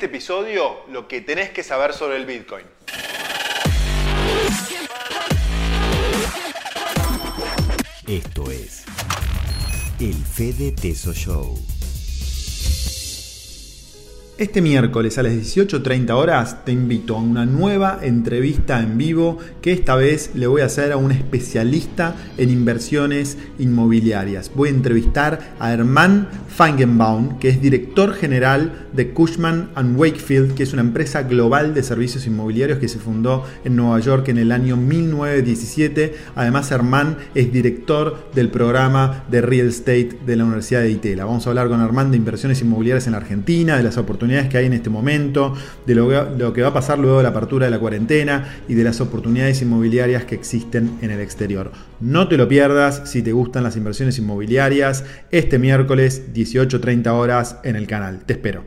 este episodio lo que tenés que saber sobre el Bitcoin. Esto es el Fede Teso Show. Este miércoles a las 18.30 horas te invito a una nueva entrevista en vivo que esta vez le voy a hacer a un especialista en inversiones inmobiliarias. Voy a entrevistar a Hermann Feigenbaum, que es director general de Cushman ⁇ Wakefield, que es una empresa global de servicios inmobiliarios que se fundó en Nueva York en el año 1917. Además, Hermann es director del programa de Real Estate de la Universidad de Itela. Vamos a hablar con Hermann de inversiones inmobiliarias en la Argentina, de las oportunidades que hay en este momento, de lo, que va a pasar luego de la apertura de la cuarentena y de las oportunidades inmobiliarias que existen en el exterior. No te lo pierdas si te gustan las inversiones inmobiliarias este miércoles 18.30 horas en el canal. Te espero.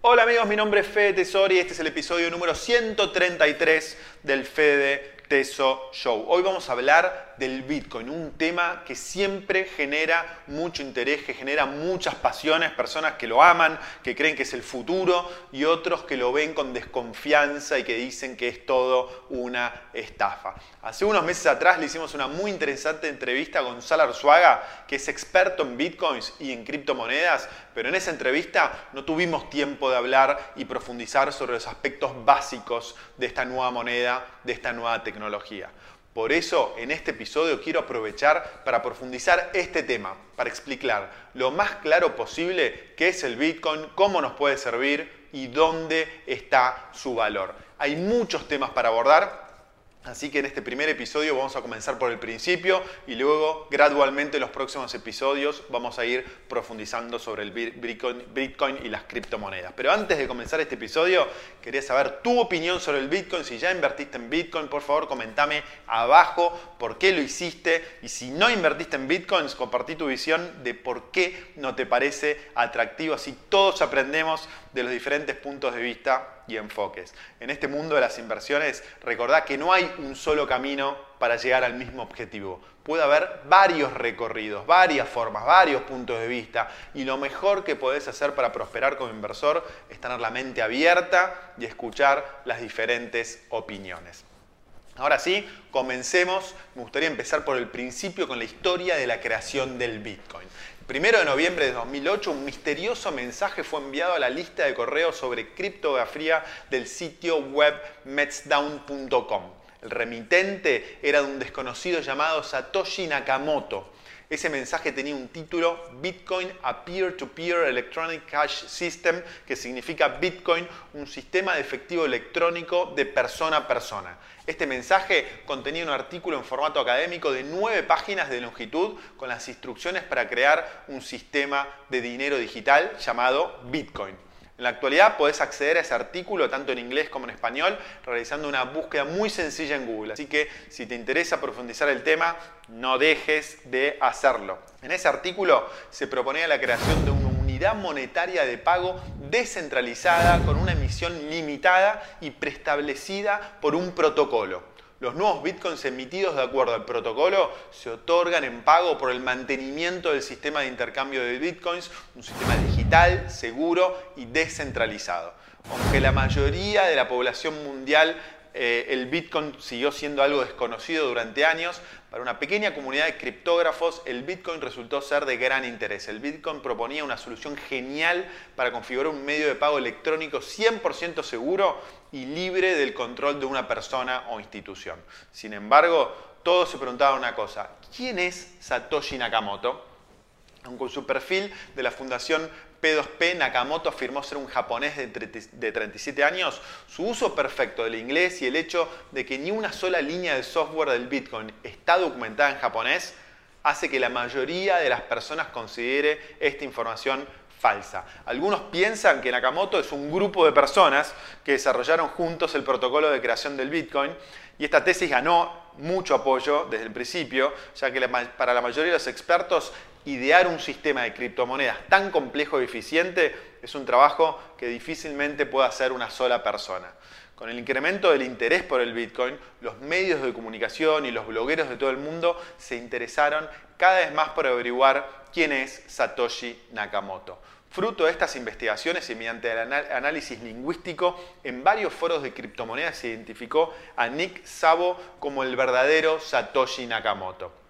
Hola amigos, mi nombre es Fede Tesori y este es el episodio número 133 del Fede Teso Show. Hoy vamos a hablar del Bitcoin, un tema que siempre genera mucho interés, que genera muchas pasiones, personas que lo aman, que creen que es el futuro y otros que lo ven con desconfianza y que dicen que es todo una estafa. Hace unos meses atrás le hicimos una muy interesante entrevista a Gonzalo Arzuaga, que es experto en Bitcoins y en criptomonedas, pero en esa entrevista no tuvimos tiempo de hablar y profundizar sobre los aspectos básicos de esta nueva moneda, de esta nueva tecnología. Por eso, en este episodio quiero aprovechar para profundizar este tema, para explicar lo más claro posible qué es el Bitcoin, cómo nos puede servir y dónde está su valor. Hay muchos temas para abordar, Así que en este primer episodio vamos a comenzar por el principio y luego gradualmente en los próximos episodios vamos a ir profundizando sobre el Bitcoin, y las criptomonedas. Pero antes de comenzar este episodio, quería saber tu opinión sobre el Bitcoin. Si ya invertiste en Bitcoin, por favor comentame abajo por qué lo hiciste. Y si no invertiste en Bitcoins, compartí tu visión de por qué no te parece atractivo. Así todos aprendemos de los diferentes puntos de vista y enfoques. En este mundo de las inversiones, recordá que no hay un solo camino para llegar al mismo objetivo. Puede haber varios recorridos, varias formas, varios puntos de vista y lo mejor que podés hacer para prosperar como inversor es tener la mente abierta y escuchar las diferentes opiniones. Ahora sí, comencemos. Me gustaría empezar por el principio con la historia de la creación del Bitcoin. Primero de noviembre de 2008, un misterioso mensaje fue enviado a la lista de correos sobre criptografía del sitio web metsdown.com. El remitente era de un desconocido llamado Satoshi Nakamoto. Ese mensaje tenía un título Bitcoin a Peer-to-Peer -Peer Electronic Cash System, que significa Bitcoin, un sistema de efectivo electrónico de persona a persona. Este mensaje contenía un artículo en formato académico de nueve páginas de longitud con las instrucciones para crear un sistema de dinero digital llamado Bitcoin. En la actualidad podés acceder a ese artículo tanto en inglés como en español realizando una búsqueda muy sencilla en Google. Así que si te interesa profundizar el tema, no dejes de hacerlo. En ese artículo se proponía la creación de una unidad monetaria de pago descentralizada con una emisión limitada y preestablecida por un protocolo. Los nuevos bitcoins emitidos de acuerdo al protocolo se otorgan en pago por el mantenimiento del sistema de intercambio de bitcoins, un sistema digital, seguro y descentralizado. Aunque la mayoría de la población mundial eh, el Bitcoin siguió siendo algo desconocido durante años. Para una pequeña comunidad de criptógrafos, el Bitcoin resultó ser de gran interés. El Bitcoin proponía una solución genial para configurar un medio de pago electrónico 100% seguro y libre del control de una persona o institución. Sin embargo, todos se preguntaban una cosa, ¿quién es Satoshi Nakamoto? Con su perfil de la Fundación P2P, Nakamoto afirmó ser un japonés de 37 años. Su uso perfecto del inglés y el hecho de que ni una sola línea de software del Bitcoin está documentada en japonés hace que la mayoría de las personas considere esta información falsa. Algunos piensan que Nakamoto es un grupo de personas que desarrollaron juntos el protocolo de creación del Bitcoin y esta tesis ganó mucho apoyo desde el principio, ya que para la mayoría de los expertos idear un sistema de criptomonedas tan complejo y eficiente es un trabajo que difícilmente puede hacer una sola persona. Con el incremento del interés por el Bitcoin, los medios de comunicación y los blogueros de todo el mundo se interesaron cada vez más por averiguar quién es Satoshi Nakamoto. Fruto de estas investigaciones y mediante el análisis lingüístico, en varios foros de criptomonedas se identificó a Nick Szabo como el verdadero Satoshi Nakamoto.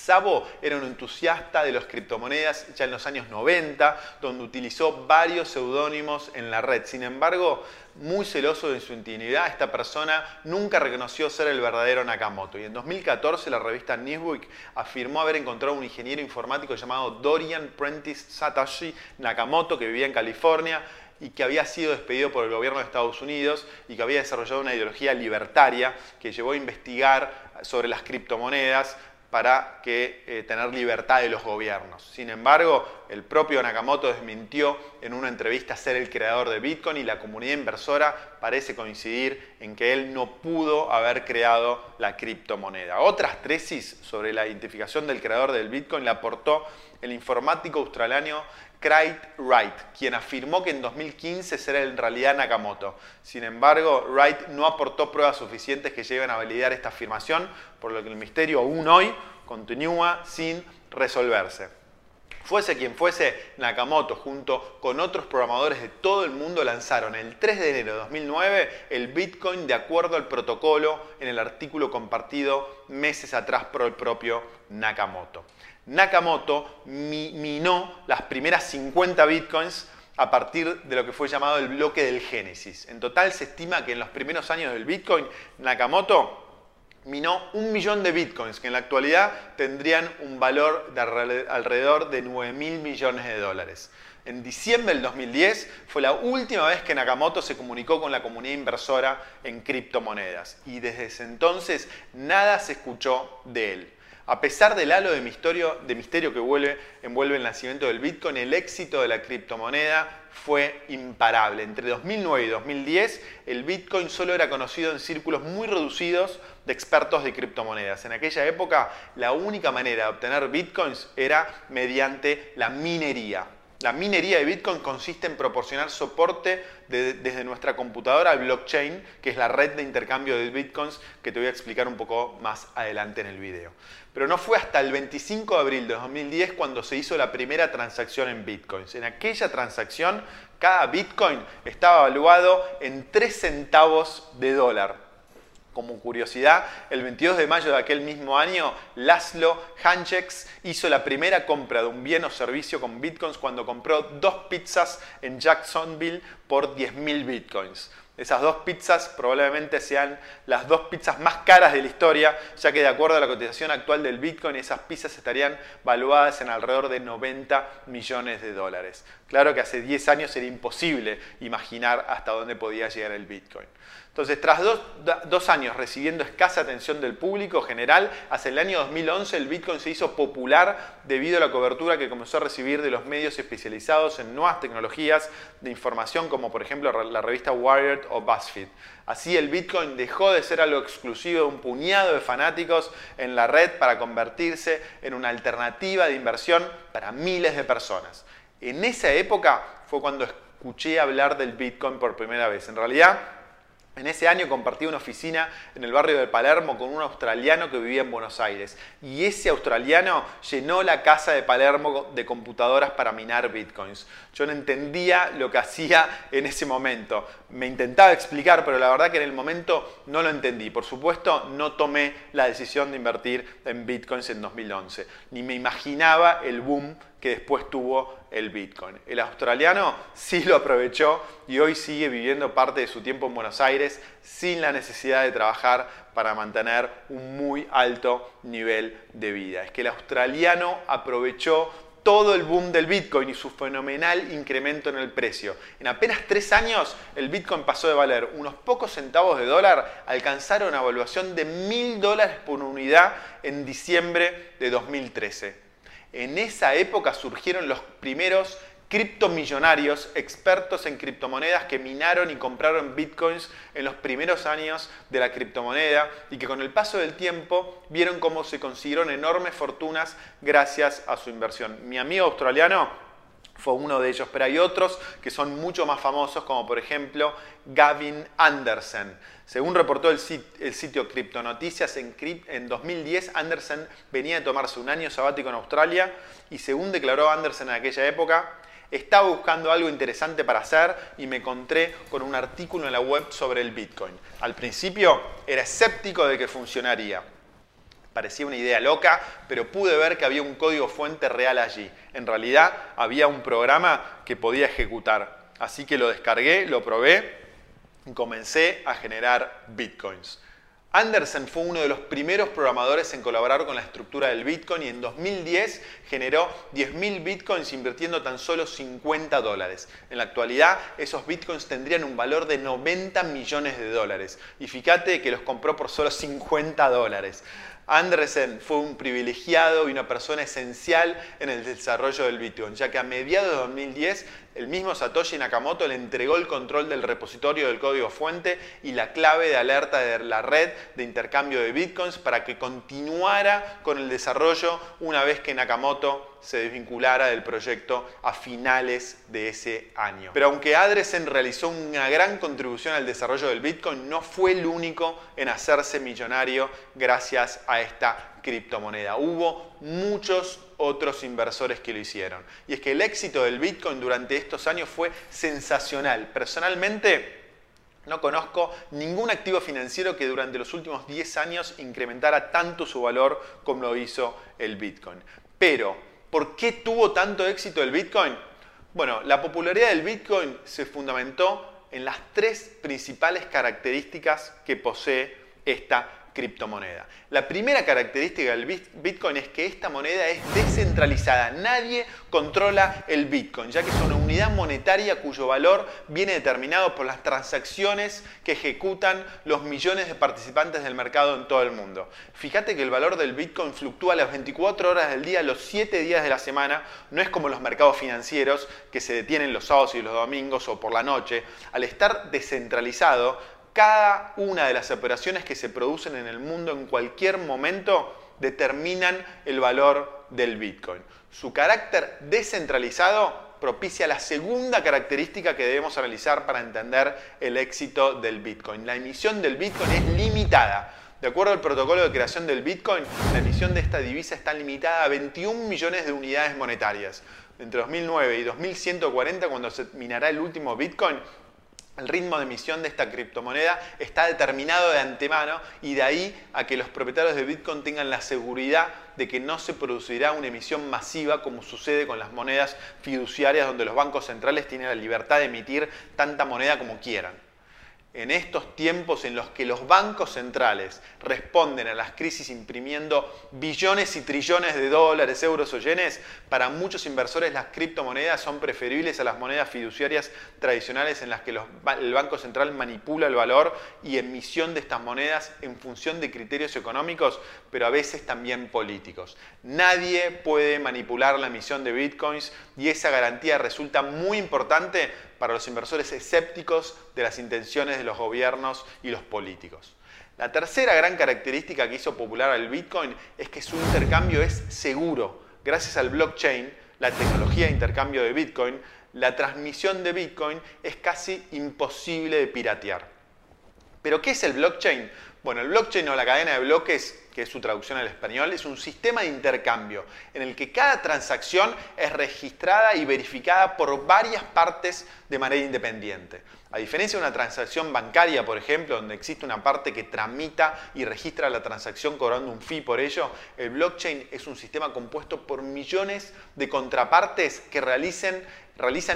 Sabo era un entusiasta de las criptomonedas ya en los años 90, donde utilizó varios seudónimos en la red. Sin embargo, muy celoso de su intimidad, esta persona nunca reconoció ser el verdadero Nakamoto. Y en 2014 la revista Newsweek afirmó haber encontrado un ingeniero informático llamado Dorian Prentice Satoshi Nakamoto que vivía en California y que había sido despedido por el gobierno de Estados Unidos y que había desarrollado una ideología libertaria que llevó a investigar sobre las criptomonedas para que, eh, tener libertad de los gobiernos. Sin embargo, el propio Nakamoto desmintió en una entrevista ser el creador de Bitcoin y la comunidad inversora parece coincidir en que él no pudo haber creado la criptomoneda. Otras tesis sobre la identificación del creador del Bitcoin la aportó el informático australiano Craig Wright, quien afirmó que en 2015 será en realidad Nakamoto. Sin embargo, Wright no aportó pruebas suficientes que lleguen a validar esta afirmación, por lo que el misterio aún hoy continúa sin resolverse. Fuese quien fuese, Nakamoto junto con otros programadores de todo el mundo lanzaron el 3 de enero de 2009 el Bitcoin de acuerdo al protocolo en el artículo compartido meses atrás por el propio Nakamoto. Nakamoto minó las primeras 50 bitcoins a partir de lo que fue llamado el bloque del Génesis. En total se estima que en los primeros años del Bitcoin, Nakamoto minó un millón de bitcoins, que en la actualidad tendrían un valor de alrededor de 9 mil millones de dólares. En diciembre del 2010 fue la última vez que Nakamoto se comunicó con la comunidad inversora en criptomonedas y desde entonces nada se escuchó de él. A pesar del halo de misterio, que envuelve el nacimiento del Bitcoin, el éxito de la criptomoneda fue imparable. Entre 2009 y 2010, el Bitcoin solo era conocido en círculos muy reducidos de expertos de criptomonedas. En aquella época, la única manera de obtener Bitcoins era mediante la minería. La minería de Bitcoin consiste en proporcionar soporte desde nuestra computadora al blockchain, que es la red de intercambio de Bitcoins que te voy a explicar un poco más adelante en el video. Pero no fue hasta el 25 de abril de 2010 cuando se hizo la primera transacción en Bitcoins. En aquella transacción, cada Bitcoin estaba evaluado en 3 centavos de dólar. Como curiosidad, el 22 de mayo de aquel mismo año, Laszlo Hancheks hizo la primera compra de un bien o servicio con bitcoins cuando compró dos pizzas en Jacksonville por 10.000 bitcoins. Esas dos pizzas probablemente sean las dos pizzas más caras de la historia, ya que de acuerdo a la cotización actual del Bitcoin, esas pizzas estarían valuadas en alrededor de 90 millones de dólares. Claro que hace 10 años era imposible imaginar hasta dónde podía llegar el Bitcoin. Entonces, tras dos, años recibiendo escasa atención del público general, hacia el año 2011 el Bitcoin se hizo popular debido a la cobertura que comenzó a recibir de los medios especializados en nuevas tecnologías de información, como por ejemplo la revista Wired o BuzzFeed. Así el Bitcoin dejó de ser algo exclusivo de un puñado de fanáticos en la red para convertirse en una alternativa de inversión para miles de personas. En esa época fue cuando escuché hablar del Bitcoin por primera vez. En realidad, en ese año compartí una oficina en el barrio de Palermo con un australiano que vivía en Buenos Aires. Y ese australiano llenó la casa de Palermo de computadoras para minar bitcoins. Yo no entendía lo que hacía en ese momento. Me intentaba explicar, pero la verdad que en el momento no lo entendí. Por supuesto, no tomé la decisión de invertir en bitcoins en 2011. Ni me imaginaba el boom que después tuvo el Bitcoin. El australiano sí lo aprovechó y hoy sigue viviendo parte de su tiempo en Buenos Aires sin la necesidad de trabajar para mantener un muy alto nivel de vida. Es que el australiano aprovechó todo el boom del Bitcoin y su fenomenal incremento en el precio. En apenas tres años, el Bitcoin pasó de valer unos pocos centavos de dólar a alcanzar una evaluación de mil dólares por unidad en diciembre de 2013. En esa época surgieron los primeros criptomillonarios, expertos en criptomonedas que minaron y compraron bitcoins en los primeros años de la criptomoneda y que con el paso del tiempo vieron cómo se consiguieron enormes fortunas gracias a su inversión. Mi amigo australiano fue uno de ellos, pero hay otros que son mucho más famosos, como por ejemplo Gavin Anderson. Según reportó el, sitio, Criptonoticias, en, en 2010 Anderson venía de tomarse un año sabático en Australia y según declaró Anderson en aquella época, Estaba buscando algo interesante para hacer y me encontré con un artículo en la web sobre el Bitcoin. Al principio era escéptico de que funcionaría. Parecía una idea loca, pero pude ver que había un código fuente real allí. En realidad había un programa que podía ejecutar. Así que lo descargué, lo probé y comencé a generar bitcoins. Anderson fue uno de los primeros programadores en colaborar con la estructura del Bitcoin y en 2010 generó 10.000 Bitcoins invirtiendo tan solo 50 dólares. En la actualidad esos Bitcoins tendrían un valor de 90 millones de dólares. Y fíjate que los compró por solo 50 dólares. Andersen fue un privilegiado y una persona esencial en el desarrollo del Bitcoin, ya que a mediados de 2010 el mismo Satoshi Nakamoto le entregó el control del repositorio del código fuente y la clave de alerta de la red de intercambio de bitcoins para que continuara con el desarrollo una vez que Nakamoto se desvinculara del proyecto a finales de ese año. Pero aunque Adresen realizó una gran contribución al desarrollo del Bitcoin, no fue el único en hacerse millonario gracias a esta criptomoneda. Hubo muchos otros inversores que lo hicieron. Y es que el éxito del Bitcoin durante estos años fue sensacional. Personalmente, no conozco ningún activo financiero que durante los últimos 10 años incrementara tanto su valor como lo hizo el Bitcoin. Pero ¿Por qué tuvo tanto éxito el Bitcoin? Bueno, la popularidad del Bitcoin se fundamentó en las tres principales características que posee esta criptomoneda. La primera característica del Bitcoin es que esta moneda es descentralizada. Nadie controla el Bitcoin, ya que es una unidad monetaria cuyo valor viene determinado por las transacciones que ejecutan los millones de participantes del mercado en todo el mundo. Fíjate que el valor del Bitcoin fluctúa las 24 horas del día, los 7 días de la semana. No es como los mercados financieros que se detienen los sábados y los domingos o por la noche. Al estar descentralizado, cada una de las operaciones que se producen en el mundo en cualquier momento determinan el valor del Bitcoin. Su carácter descentralizado propicia la segunda característica que debemos analizar para entender el éxito del Bitcoin. La emisión del Bitcoin es limitada. De acuerdo al protocolo de creación del Bitcoin, la emisión de esta divisa está limitada a 21 millones de unidades monetarias. Entre 2009 y 2140, cuando se minará el último Bitcoin, el ritmo de emisión de esta criptomoneda está determinado de antemano y de ahí a que los propietarios de Bitcoin tengan la seguridad de que no se producirá una emisión masiva como sucede con las monedas fiduciarias donde los bancos centrales tienen la libertad de emitir tanta moneda como quieran en estos tiempos en los que los bancos centrales responden a las crisis imprimiendo billones y trillones de dólares, euros o yenes, para muchos inversores las criptomonedas son preferibles a las monedas fiduciarias tradicionales en las que el Banco Central manipula el valor y emisión de estas monedas en función de criterios económicos, pero a veces también políticos. Nadie puede manipular la emisión de bitcoins y esa garantía resulta muy importante para los inversores escépticos de las intenciones de los gobiernos y los políticos. La tercera gran característica que hizo popular al Bitcoin es que su intercambio es seguro. Gracias al blockchain, la tecnología de intercambio de Bitcoin, la transmisión de Bitcoin es casi imposible de piratear. ¿Pero qué es el blockchain? Bueno, el blockchain o la cadena de bloques que es su traducción al español, es un sistema de intercambio en el que cada transacción es registrada y verificada por varias partes de manera independiente. A diferencia de una transacción bancaria, por ejemplo, donde existe una parte que tramita y registra la transacción cobrando un fee por ello, el blockchain es un sistema compuesto por millones de contrapartes que realizan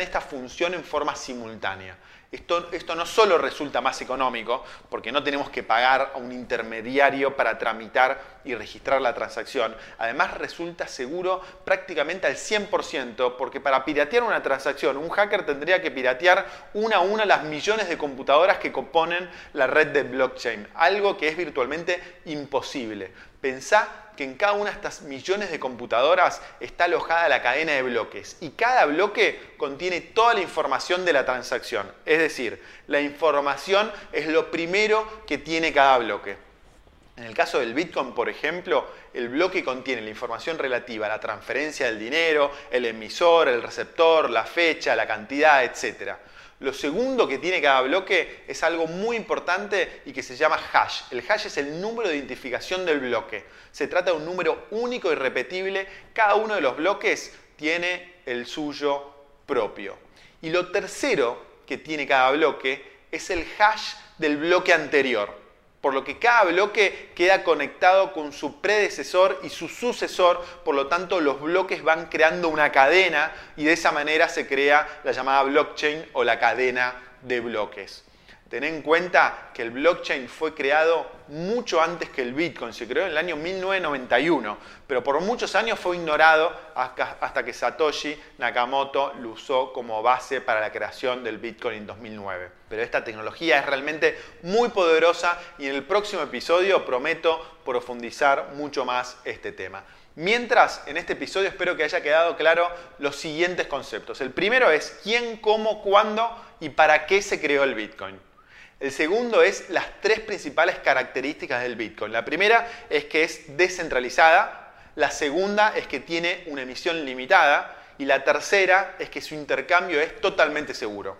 esta función en forma simultánea. Esto, no solo resulta más económico, porque no tenemos que pagar a un intermediario para tramitar y registrar la transacción, además resulta seguro prácticamente al 100%, porque para piratear una transacción, un hacker tendría que piratear una a una las millones de computadoras que componen la red de blockchain, algo que es virtualmente imposible. Pensá que en cada una de estas millones de computadoras está alojada la cadena de bloques y cada bloque contiene toda la información de la transacción. Es decir, la información es lo primero que tiene cada bloque. En el caso del Bitcoin, por ejemplo, el bloque contiene la información relativa a la transferencia del dinero, el emisor, el receptor, la fecha, la cantidad, etc. Lo segundo que tiene cada bloque es algo muy importante y que se llama hash. El hash es el número de identificación del bloque. Se trata de un número único y repetible. Cada uno de los bloques tiene el suyo propio. Y lo tercero que tiene cada bloque es el hash del bloque anterior por lo que cada bloque queda conectado con su predecesor y su sucesor, por lo tanto los bloques van creando una cadena y de esa manera se crea la llamada blockchain o la cadena de bloques. Ten en cuenta que el blockchain fue creado mucho antes que el Bitcoin, se creó en el año 1991, pero por muchos años fue ignorado hasta que Satoshi Nakamoto lo usó como base para la creación del Bitcoin en 2009. Pero esta tecnología es realmente muy poderosa y en el próximo episodio prometo profundizar mucho más este tema. Mientras, en este episodio espero que haya quedado claro los siguientes conceptos. El primero es quién, cómo, cuándo y para qué se creó el Bitcoin. El segundo es las tres principales características del Bitcoin. La primera es que es descentralizada, la segunda es que tiene una emisión limitada y la tercera es que su intercambio es totalmente seguro.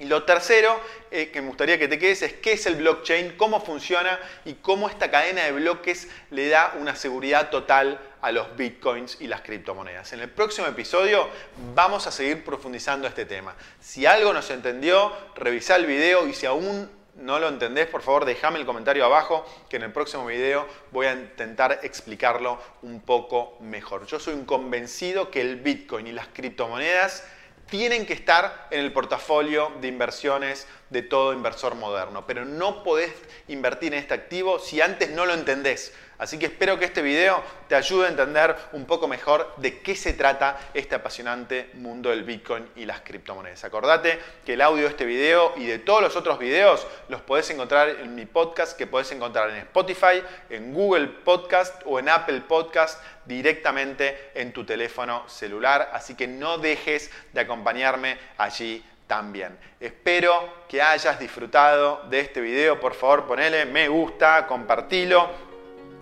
Y lo tercero eh, que me gustaría que te quedes es qué es el blockchain, cómo funciona y cómo esta cadena de bloques le da una seguridad total a los bitcoins y las criptomonedas. En el próximo episodio vamos a seguir profundizando este tema. Si algo no se entendió, revisa el video y si aún no lo entendés, por favor déjame el comentario abajo que en el próximo video voy a intentar explicarlo un poco mejor. Yo soy un convencido que el bitcoin y las criptomonedas tienen que estar en el portafolio de inversiones de todo inversor moderno, pero no podés invertir en este activo si antes no lo entendés. Así que espero que este video te ayude a entender un poco mejor de qué se trata este apasionante mundo del Bitcoin y las criptomonedas. Acordate que el audio de este video y de todos los otros videos los podés encontrar en mi podcast que podés encontrar en Spotify, en Google Podcast o en Apple Podcast directamente en tu teléfono celular. Así que no dejes de acompañarme allí también. Espero que hayas disfrutado de este video. Por favor, ponele me gusta, compartilo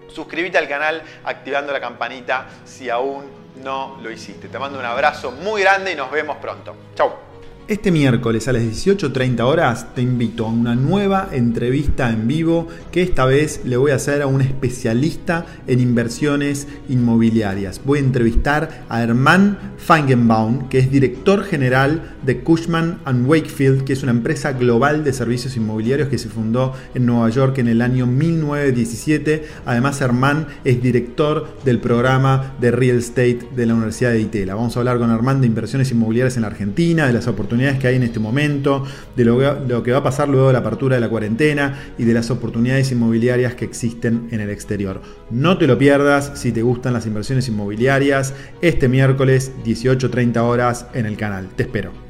Suscríbete al canal activando la campanita si aún no lo hiciste. Te mando un abrazo muy grande y nos vemos pronto. Chau. Este miércoles a las 18.30 horas te invito a una nueva entrevista en vivo que esta vez le voy a hacer a un especialista en inversiones inmobiliarias. Voy a entrevistar a Hermann Feigenbaum, que es director general de Cushman ⁇ Wakefield, que es una empresa global de servicios inmobiliarios que se fundó en Nueva York en el año 1917. Además, Hermann es director del programa de Real Estate de la Universidad de Itela. Vamos a hablar con Hermann de inversiones inmobiliarias en la Argentina, de las oportunidades que hay en este momento, de lo, que va a pasar luego de la apertura de la cuarentena y de las oportunidades inmobiliarias que existen en el exterior. No te lo pierdas si te gustan las inversiones inmobiliarias este miércoles 18.30 horas en el canal. Te espero.